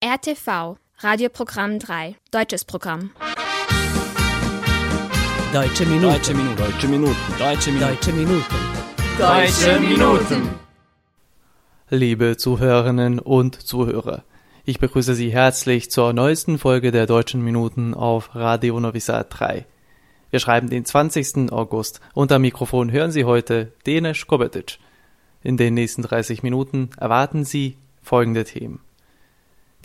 RTV, Radioprogramm 3, deutsches Programm. Deutsche Minuten. Deutsche Minuten. Deutsche Minuten. Deutsche Minuten. Deutsche Minuten. Deutsche Minuten. Liebe Zuhörerinnen und Zuhörer, ich begrüße Sie herzlich zur neuesten Folge der Deutschen Minuten auf Radio Novi Sad 3. Wir schreiben den 20. August und am Mikrofon hören Sie heute Denis Kobetic. In den nächsten 30 Minuten erwarten Sie folgende Themen.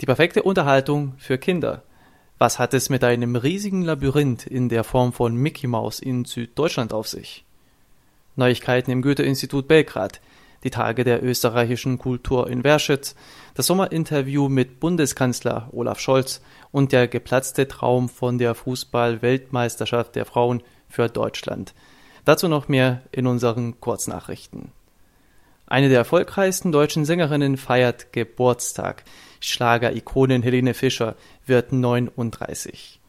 Die perfekte Unterhaltung für Kinder. Was hat es mit einem riesigen Labyrinth in der Form von Mickey Mouse in Süddeutschland auf sich? Neuigkeiten im Goethe-Institut Belgrad, die Tage der österreichischen Kultur in Werschitz, das Sommerinterview mit Bundeskanzler Olaf Scholz und der geplatzte Traum von der Fußball-Weltmeisterschaft der Frauen für Deutschland. Dazu noch mehr in unseren Kurznachrichten. Eine der erfolgreichsten deutschen Sängerinnen feiert Geburtstag. Schlager-Ikonin Helene Fischer wird 39.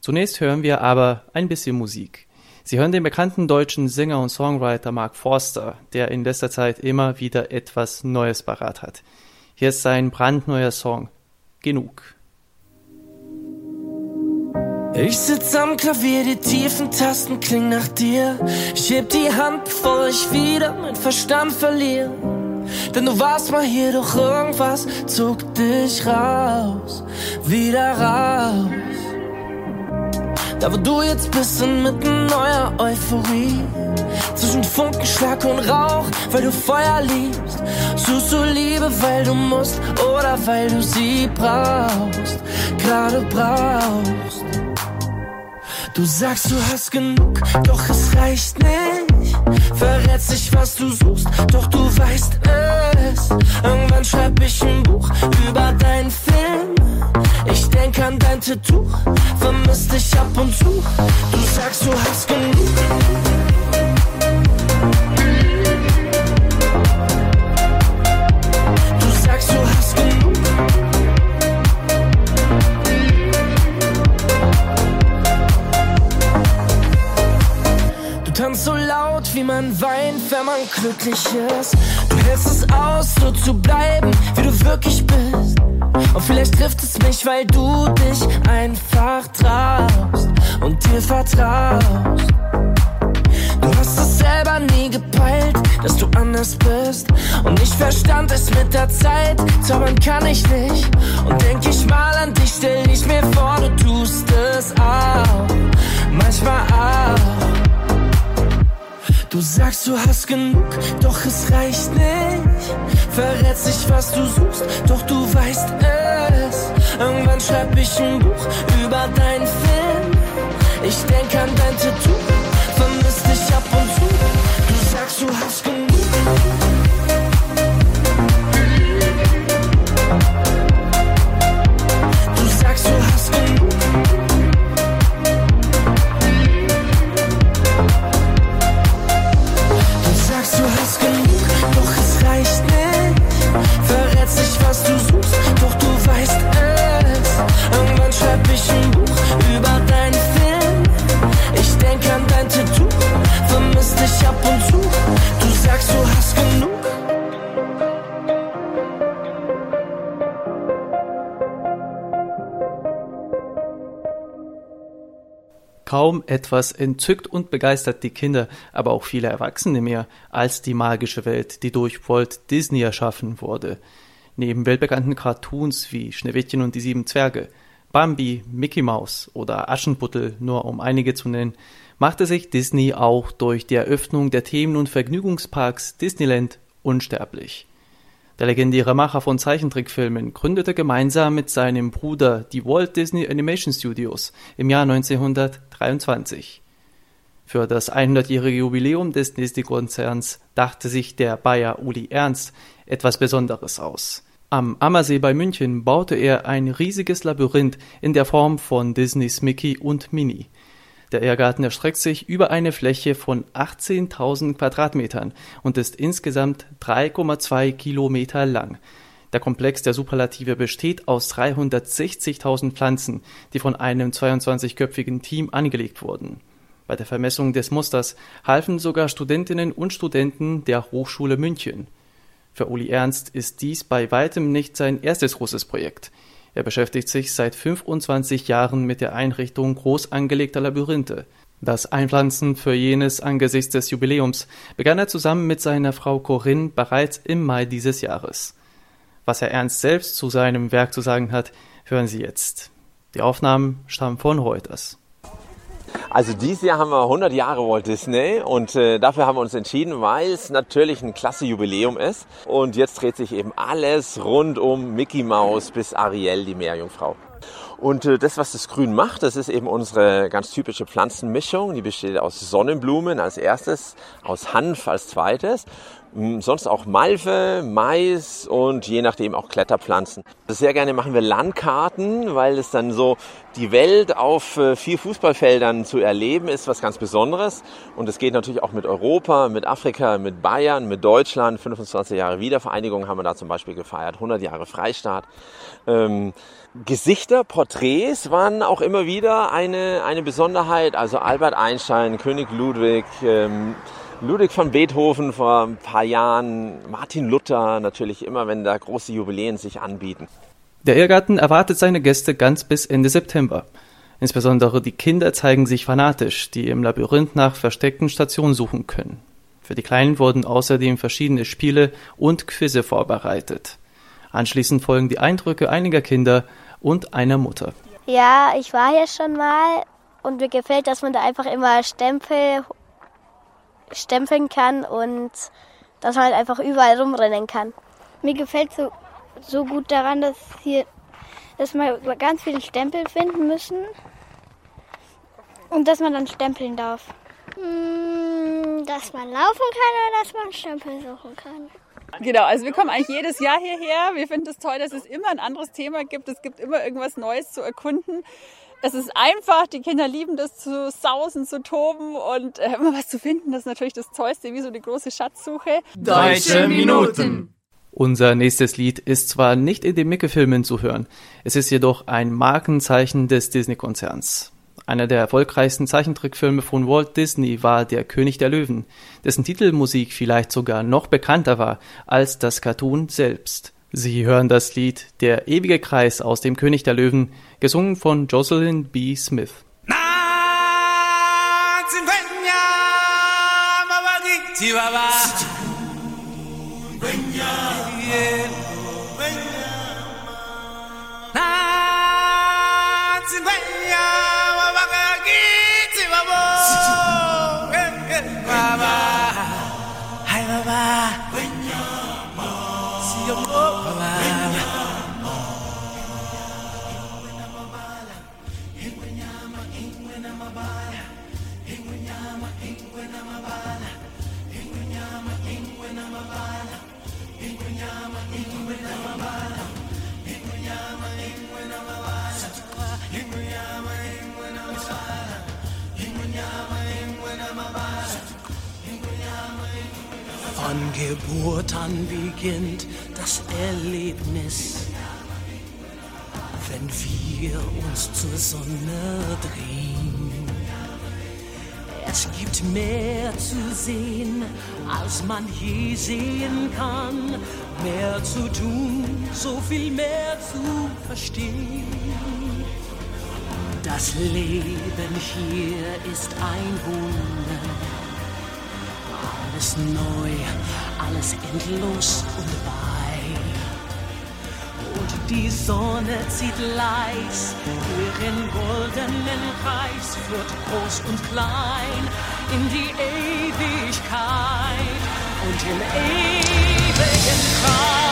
Zunächst hören wir aber ein bisschen Musik. Sie hören den bekannten deutschen Sänger und Songwriter Mark Forster, der in letzter Zeit immer wieder etwas Neues parat hat. Hier ist sein brandneuer Song Genug. Ich sitz am Klavier, die tiefen Tasten klingen nach dir. Ich heb die Hand, bevor ich wieder mein Verstand verliere. Denn du warst mal hier, doch irgendwas zog dich raus, wieder raus. Da wo du jetzt bist, inmitten neuer Euphorie. Zwischen Funkenschlag und Rauch, weil du Feuer liebst. Suchst du Liebe, weil du musst oder weil du sie brauchst, gerade brauchst. Du sagst, du hast genug, doch es reicht nicht. Verrätst nicht, was du suchst, doch du weißt es. Irgendwann schreib ich ein Buch über deinen Film. Ich denk an dein Tattoo, vermisst dich ab und zu. Du sagst, du hast genug. Wie man weint, wenn man glücklich ist. Du hältst es aus, so zu bleiben, wie du wirklich bist. Und vielleicht trifft es mich, weil du dich einfach traust und dir vertraust. Du hast es selber nie gepeilt, dass du anders bist. Und ich verstand es mit der Zeit, zaubern kann ich nicht. Und denk ich mal an dich, stell ich mir vor, du tust es Du sagst, du hast genug, doch es reicht nicht. Verrätst nicht, was du suchst, doch du weißt es. Irgendwann schreib ich ein Buch über deinen Film. Ich denk an dein Tattoo, vermisst dich ab und zu. Du sagst, du hast genug. Kaum etwas entzückt und begeistert die Kinder, aber auch viele Erwachsene mehr, als die magische Welt, die durch Walt Disney erschaffen wurde. Neben weltbekannten Cartoons wie Schneewittchen und die sieben Zwerge, Bambi, Mickey Mouse oder Aschenputtel, nur um einige zu nennen, machte sich Disney auch durch die Eröffnung der Themen- und Vergnügungsparks Disneyland unsterblich. Der legendäre Macher von Zeichentrickfilmen gründete gemeinsam mit seinem Bruder die Walt Disney Animation Studios im Jahr 1923. Für das 100-jährige Jubiläum des Disney-Konzerns dachte sich der Bayer Uli Ernst etwas Besonderes aus. Am Ammersee bei München baute er ein riesiges Labyrinth in der Form von Disneys Mickey und Minnie. Der Irrgarten erstreckt sich über eine Fläche von 18.000 Quadratmetern und ist insgesamt 3,2 Kilometer lang. Der Komplex der Superlative besteht aus 360.000 Pflanzen, die von einem 22-köpfigen Team angelegt wurden. Bei der Vermessung des Musters halfen sogar Studentinnen und Studenten der Hochschule München. Für Uli Ernst ist dies bei weitem nicht sein erstes großes Projekt. Er beschäftigt sich seit 25 Jahren mit der Einrichtung groß angelegter Labyrinthe. Das Einpflanzen für jenes angesichts des Jubiläums begann er zusammen mit seiner Frau Corinne bereits im Mai dieses Jahres. Was Herr Ernst selbst zu seinem Werk zu sagen hat, hören Sie jetzt. Die Aufnahmen stammen von Reuters. Also dieses Jahr haben wir 100 Jahre Walt Disney und äh, dafür haben wir uns entschieden, weil es natürlich ein klasse Jubiläum ist. Und jetzt dreht sich eben alles rund um Mickey Mouse bis Ariel, die Meerjungfrau. Und äh, das, was das Grün macht, das ist eben unsere ganz typische Pflanzenmischung. Die besteht aus Sonnenblumen als erstes, aus Hanf als zweites sonst auch Malve, Mais und je nachdem auch Kletterpflanzen. Sehr gerne machen wir Landkarten, weil es dann so die Welt auf äh, vier Fußballfeldern zu erleben ist was ganz Besonderes. Und es geht natürlich auch mit Europa, mit Afrika, mit Bayern, mit Deutschland. 25 Jahre Wiedervereinigung haben wir da zum Beispiel gefeiert, 100 Jahre Freistaat. Ähm, Gesichter, Porträts waren auch immer wieder eine, eine Besonderheit. Also Albert Einstein, König Ludwig, ähm, Ludwig van Beethoven vor ein paar Jahren, Martin Luther natürlich immer, wenn da große Jubiläen sich anbieten. Der Irrgarten erwartet seine Gäste ganz bis Ende September. Insbesondere die Kinder zeigen sich fanatisch, die im Labyrinth nach versteckten Stationen suchen können. Für die Kleinen wurden außerdem verschiedene Spiele und Quizze vorbereitet. Anschließend folgen die Eindrücke einiger Kinder und einer Mutter. Ja, ich war hier schon mal und mir gefällt, dass man da einfach immer Stempel stempeln kann und dass man halt einfach überall rumrennen kann. Mir gefällt so, so gut daran, dass hier dass wir ganz viele Stempel finden müssen und dass man dann stempeln darf. Hm, dass man laufen kann oder dass man Stempel suchen kann. Genau, also wir kommen eigentlich jedes Jahr hierher. Wir finden es toll, dass es immer ein anderes Thema gibt. Es gibt immer irgendwas Neues zu erkunden. Es ist einfach, die Kinder lieben das zu sausen, zu toben und äh, immer was zu finden. Das ist natürlich das Tollste, wie so eine große Schatzsuche. Deutsche Minuten. Unser nächstes Lied ist zwar nicht in den Mickey-Filmen zu hören, es ist jedoch ein Markenzeichen des Disney-Konzerns. Einer der erfolgreichsten Zeichentrickfilme von Walt Disney war Der König der Löwen, dessen Titelmusik vielleicht sogar noch bekannter war als das Cartoon selbst. Sie hören das Lied Der ewige Kreis aus dem König der Löwen, gesungen von Jocelyn B. Smith. Geburt an beginnt das Erlebnis, wenn wir uns zur Sonne drehen. Es gibt mehr zu sehen, als man je sehen kann, mehr zu tun, so viel mehr zu verstehen. Das Leben hier ist ein Wunder alles neu, alles endlos und weit. Und die Sonne zieht leis, ihren goldenen Kreis führt groß und klein in die Ewigkeit und im ewigen Kreis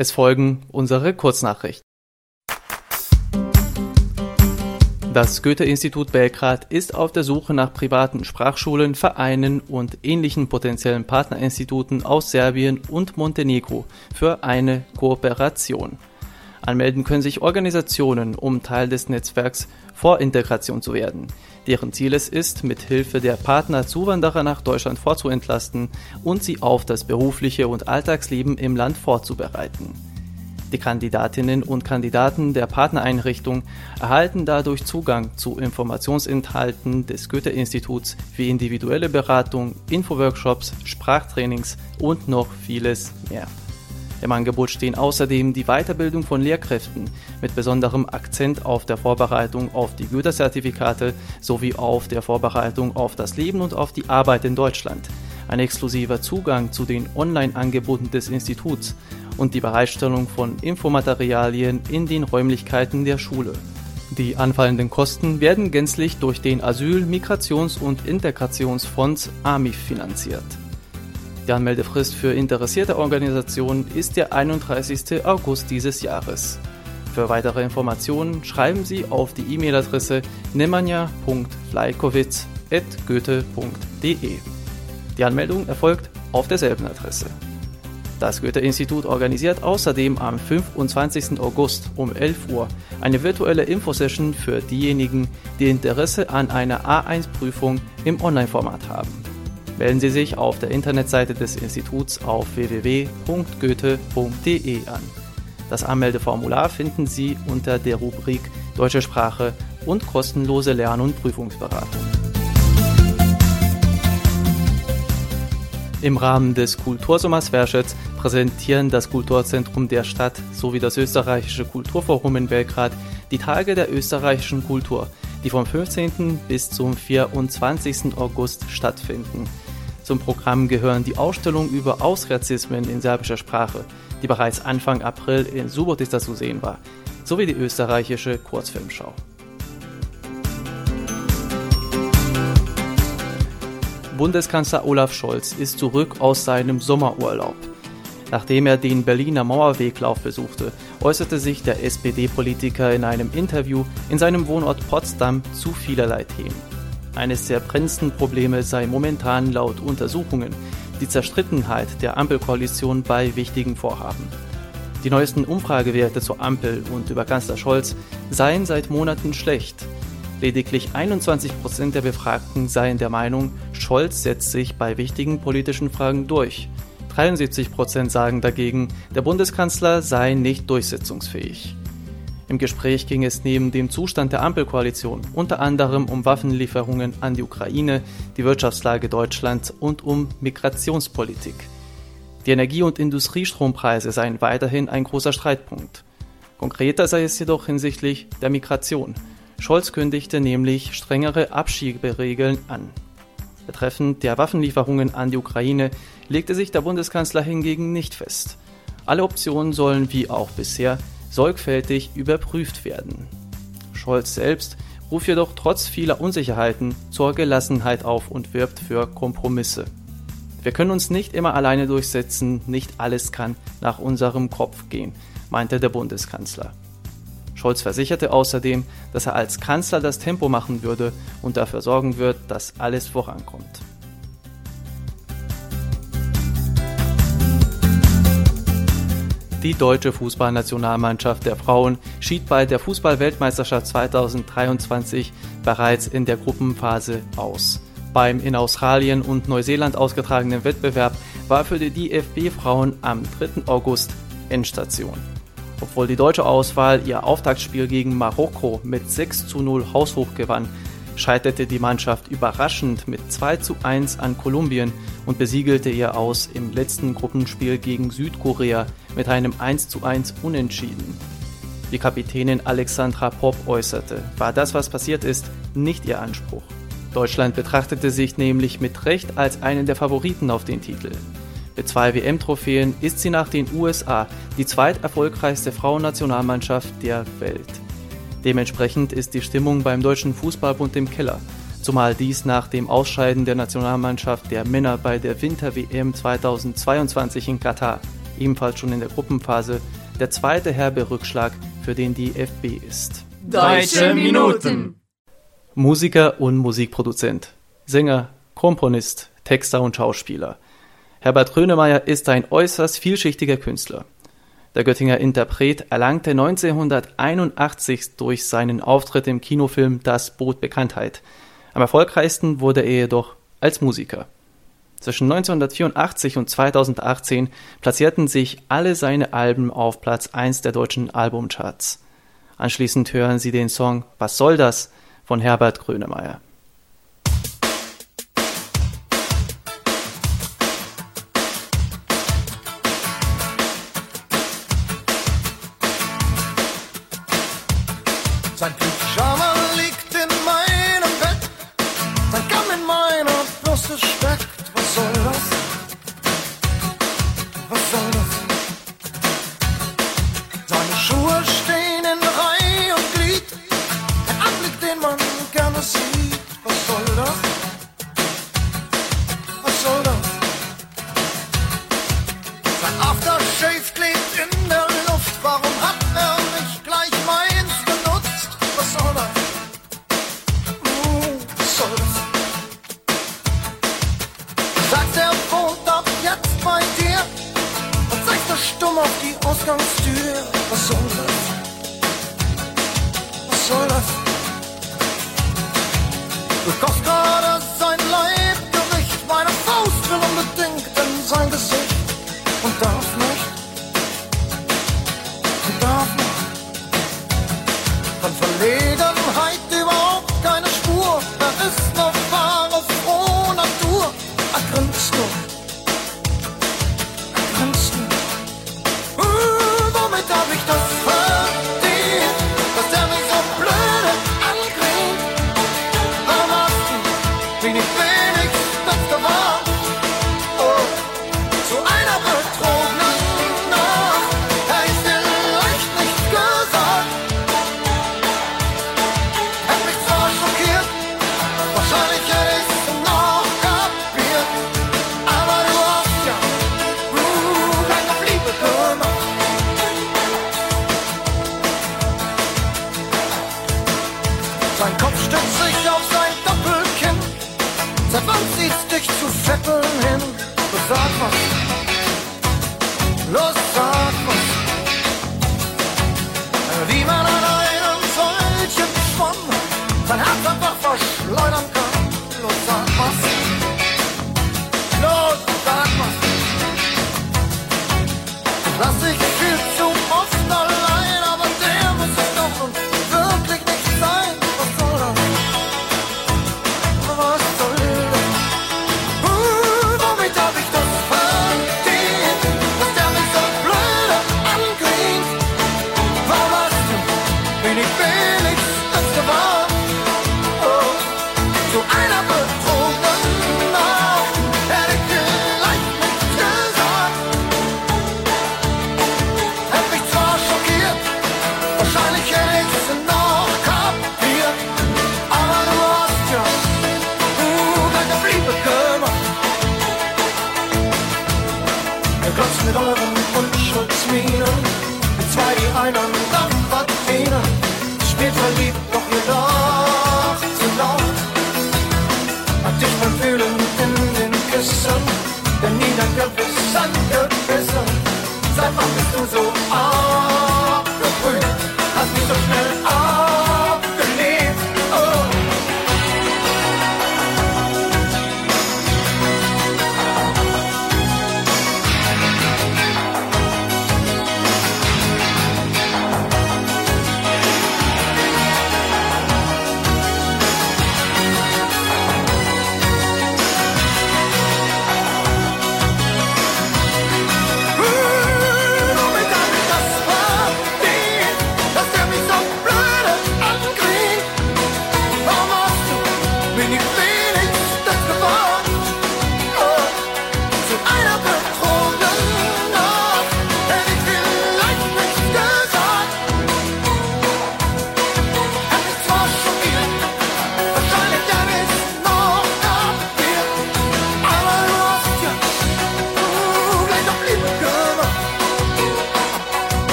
Es folgen unsere Kurznachrichten. Das Goethe-Institut Belgrad ist auf der Suche nach privaten Sprachschulen, Vereinen und ähnlichen potenziellen Partnerinstituten aus Serbien und Montenegro für eine Kooperation. Anmelden können sich Organisationen, um Teil des Netzwerks vor Integration zu werden. Deren Ziel es ist, mit Hilfe der Partner Zuwanderer nach Deutschland vorzuentlasten und sie auf das berufliche und Alltagsleben im Land vorzubereiten. Die Kandidatinnen und Kandidaten der Partnereinrichtung erhalten dadurch Zugang zu Informationsinhalten des Goethe-Instituts wie individuelle Beratung, Infoworkshops, Sprachtrainings und noch vieles mehr. Im Angebot stehen außerdem die Weiterbildung von Lehrkräften mit besonderem Akzent auf der Vorbereitung auf die Goethe-Zertifikate sowie auf der Vorbereitung auf das Leben und auf die Arbeit in Deutschland, ein exklusiver Zugang zu den Online-Angeboten des Instituts und die Bereitstellung von Infomaterialien in den Räumlichkeiten der Schule. Die anfallenden Kosten werden gänzlich durch den Asyl-, Migrations- und Integrationsfonds AMIF finanziert. Die Anmeldefrist für interessierte Organisationen ist der 31. August dieses Jahres. Für weitere Informationen schreiben Sie auf die E-Mail-Adresse nemanja.fleikowitz.goethe.de. Die Anmeldung erfolgt auf derselben Adresse. Das Goethe-Institut organisiert außerdem am 25. August um 11 Uhr eine virtuelle Infosession für diejenigen, die Interesse an einer A1-Prüfung im Online-Format haben. Melden Sie sich auf der Internetseite des Instituts auf www.goethe.de an. Das Anmeldeformular finden Sie unter der Rubrik Deutsche Sprache und kostenlose Lern- und Prüfungsberatung. Im Rahmen des Kultursommers Verschetz präsentieren das Kulturzentrum der Stadt sowie das österreichische Kulturforum in Belgrad die Tage der österreichischen Kultur, die vom 15. bis zum 24. August stattfinden. Zum Programm gehören die Ausstellung über Ausrazismen in serbischer Sprache, die bereits Anfang April in Subotica zu sehen war, sowie die österreichische Kurzfilmschau. Bundeskanzler Olaf Scholz ist zurück aus seinem Sommerurlaub. Nachdem er den Berliner Mauerweglauf besuchte, äußerte sich der SPD-Politiker in einem Interview in seinem Wohnort Potsdam zu vielerlei Themen. Eines der brennendsten Probleme sei momentan laut Untersuchungen die Zerstrittenheit der Ampelkoalition bei wichtigen Vorhaben. Die neuesten Umfragewerte zur Ampel und über Kanzler Scholz seien seit Monaten schlecht. Lediglich 21 Prozent der Befragten seien der Meinung, Scholz setzt sich bei wichtigen politischen Fragen durch. 73 Prozent sagen dagegen, der Bundeskanzler sei nicht durchsetzungsfähig. Im Gespräch ging es neben dem Zustand der Ampelkoalition unter anderem um Waffenlieferungen an die Ukraine, die Wirtschaftslage Deutschlands und um Migrationspolitik. Die Energie- und Industriestrompreise seien weiterhin ein großer Streitpunkt. Konkreter sei es jedoch hinsichtlich der Migration. Scholz kündigte nämlich strengere Abschieberegeln an. Betreffend der Waffenlieferungen an die Ukraine legte sich der Bundeskanzler hingegen nicht fest. Alle Optionen sollen wie auch bisher sorgfältig überprüft werden. Scholz selbst ruft jedoch trotz vieler Unsicherheiten zur Gelassenheit auf und wirbt für Kompromisse. Wir können uns nicht immer alleine durchsetzen, nicht alles kann nach unserem Kopf gehen, meinte der Bundeskanzler. Scholz versicherte außerdem, dass er als Kanzler das Tempo machen würde und dafür sorgen wird, dass alles vorankommt. Die deutsche Fußballnationalmannschaft der Frauen schied bei der Fußballweltmeisterschaft 2023 bereits in der Gruppenphase aus. Beim in Australien und Neuseeland ausgetragenen Wettbewerb war für die DFB-Frauen am 3. August Endstation. Obwohl die deutsche Auswahl ihr Auftaktspiel gegen Marokko mit 6 zu 0 haushoch gewann, scheiterte die Mannschaft überraschend mit 2 zu 1 an Kolumbien und besiegelte ihr Aus im letzten Gruppenspiel gegen Südkorea mit einem 1 zu 1 Unentschieden. Die Kapitänin Alexandra Popp äußerte, war das, was passiert ist, nicht ihr Anspruch. Deutschland betrachtete sich nämlich mit Recht als einen der Favoriten auf den Titel. Mit zwei WM-Trophäen ist sie nach den USA die zweiterfolgreichste Frauennationalmannschaft der Welt. Dementsprechend ist die Stimmung beim Deutschen Fußballbund im Keller. Zumal dies nach dem Ausscheiden der Nationalmannschaft der Männer bei der Winter-WM 2022 in Katar, ebenfalls schon in der Gruppenphase, der zweite herbe Rückschlag, für den die FB ist. Deutsche Minuten! Musiker und Musikproduzent, Sänger, Komponist, Texter und Schauspieler. Herbert Grönemeyer ist ein äußerst vielschichtiger Künstler. Der Göttinger Interpret erlangte 1981 durch seinen Auftritt im Kinofilm Das Boot Bekanntheit. Am erfolgreichsten wurde er jedoch als Musiker. Zwischen 1984 und 2018 platzierten sich alle seine Alben auf Platz 1 der deutschen Albumcharts. Anschließend hören Sie den Song Was soll das von Herbert Grönemeyer.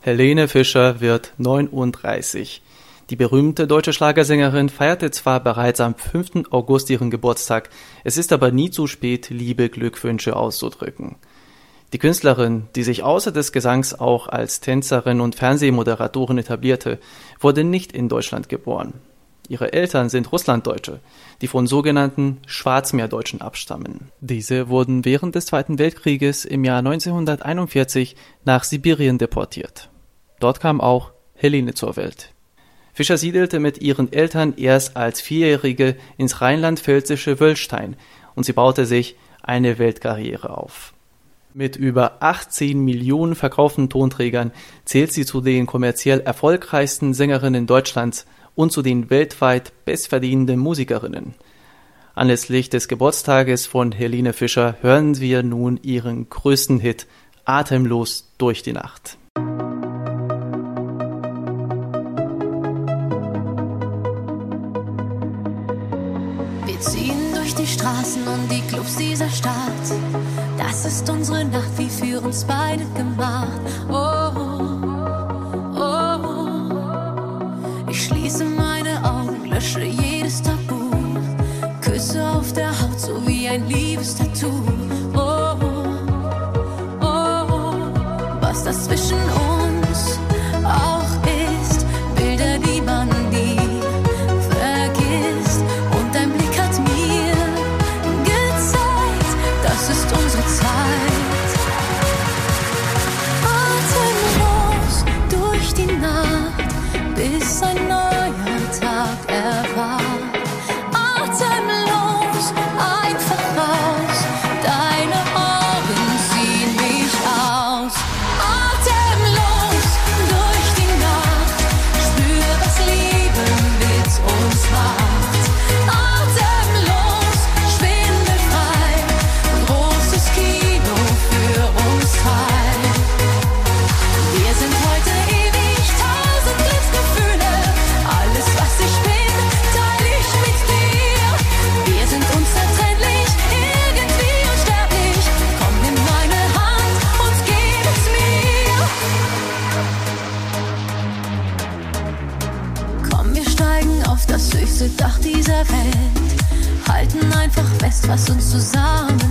Helene Fischer wird 39. Die berühmte deutsche Schlagersängerin feierte zwar bereits am 5. August ihren Geburtstag, es ist aber nie zu spät, liebe Glückwünsche auszudrücken. Die Künstlerin, die sich außer des Gesangs auch als Tänzerin und Fernsehmoderatorin etablierte, wurde nicht in Deutschland geboren. Ihre Eltern sind Russlanddeutsche, die von sogenannten Schwarzmeerdeutschen abstammen. Diese wurden während des Zweiten Weltkrieges im Jahr 1941 nach Sibirien deportiert. Dort kam auch Helene zur Welt. Fischer siedelte mit ihren Eltern erst als Vierjährige ins rheinland-pfälzische Wöllstein und sie baute sich eine Weltkarriere auf. Mit über 18 Millionen verkauften Tonträgern zählt sie zu den kommerziell erfolgreichsten Sängerinnen Deutschlands und zu den weltweit bestverdienenden Musikerinnen. Anlässlich des Geburtstages von Helene Fischer hören wir nun ihren größten Hit Atemlos durch die Nacht. Wir ziehen durch die Straßen und die Clubs dieser Stadt. Das ist unsere Nacht, wie für uns beide gemacht. Oh, ein Liebestattoo. Oh, oh, oh. Was das zwischen uns auch ist, Bilder, die man nie vergisst. Und dein Blick hat mir gezeigt, das ist unsere Zeit. Atemlos durch die Nacht, bis ein neuer Einfach fest, was uns zusammenhält.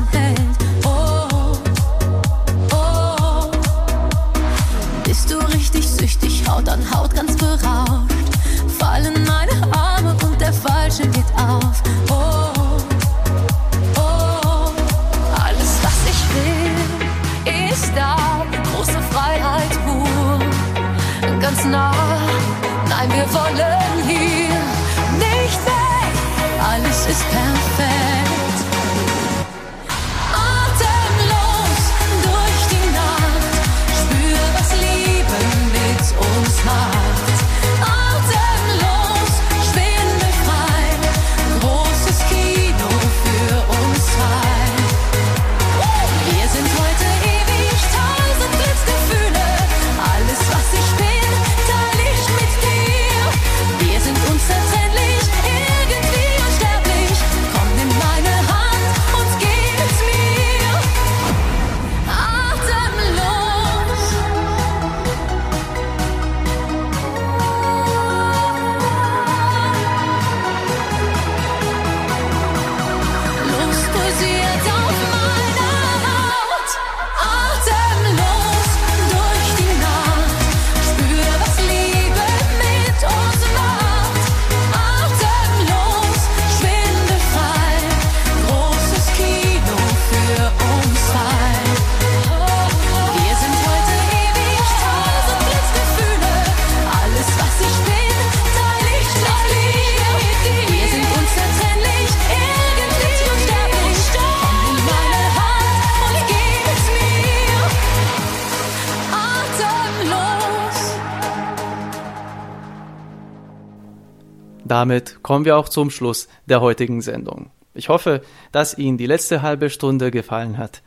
Damit kommen wir auch zum Schluss der heutigen Sendung. Ich hoffe, dass Ihnen die letzte halbe Stunde gefallen hat.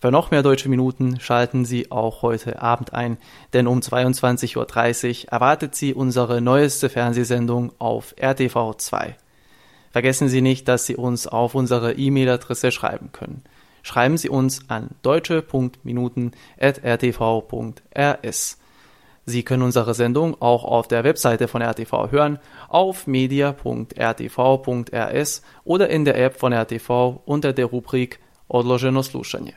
Für noch mehr deutsche Minuten schalten Sie auch heute Abend ein, denn um 22.30 Uhr erwartet Sie unsere neueste Fernsehsendung auf RTV 2. Vergessen Sie nicht, dass Sie uns auf unsere E-Mail-Adresse schreiben können. schreiben Sie uns an deutsche.minuten.rtv.rs. Sie können unsere Sendung auch auf der Webseite von RTV hören, auf media.rtv.rs oder in der App von RTV unter der Rubrik Odloženo slušanje.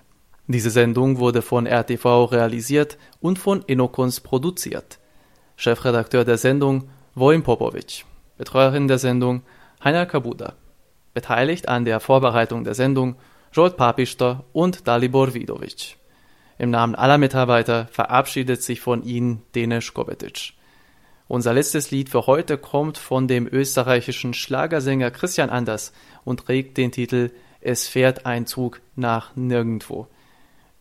Diese Sendung wurde von RTV realisiert und von Inokons produziert. Chefredakteur der Sendung Vojin Popovic, Betreuerin der Sendung Heiner Kabuda. Beteiligt an der Vorbereitung der Sendung Jolt Papister und Dalibor Vidovic. Im Namen aller Mitarbeiter verabschiedet sich von Ihnen Denis Kobetic. Unser letztes Lied für heute kommt von dem österreichischen Schlagersänger Christian Anders und trägt den Titel Es fährt ein Zug nach nirgendwo.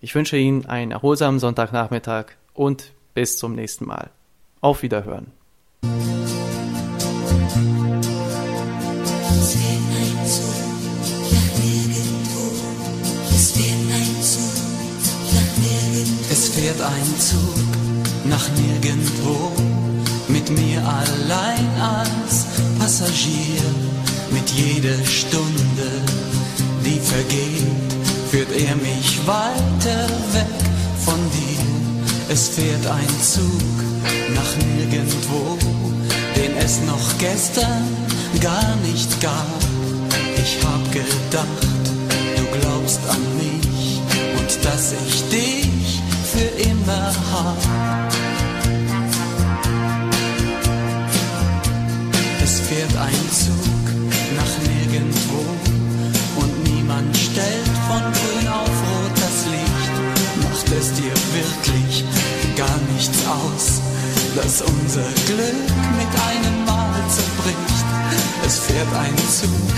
Ich wünsche Ihnen einen erholsamen Sonntagnachmittag und bis zum nächsten Mal. Auf Wiederhören. Fährt ein Zug nach nirgendwo, mit mir allein als Passagier. Mit jeder Stunde, die vergeht, führt er mich weiter weg von dir. Es fährt ein Zug nach nirgendwo, den es noch gestern gar nicht gab. Ich hab gedacht, du glaubst an mich und dass ich dich für immer hab. Es fährt ein Zug nach nirgendwo und niemand stellt von grün auf rot das Licht. Macht es dir wirklich gar nichts aus, dass unser Glück mit einem Mal zerbricht. Es fährt ein Zug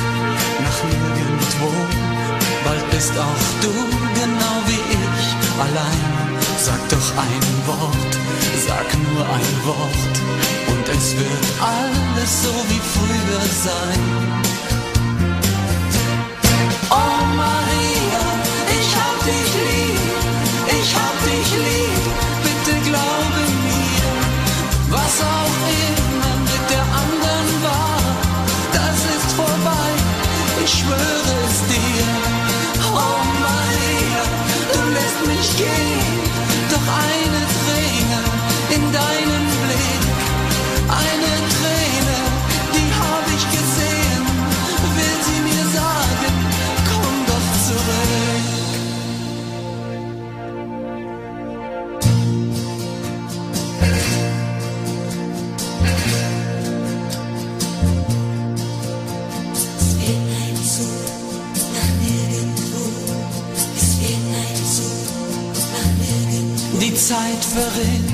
nach nirgendwo, bald bist auch du genau wie ich allein. Sag doch ein Wort, sag nur ein Wort und es wird alles so wie früher sein. Oh Maria, Zeit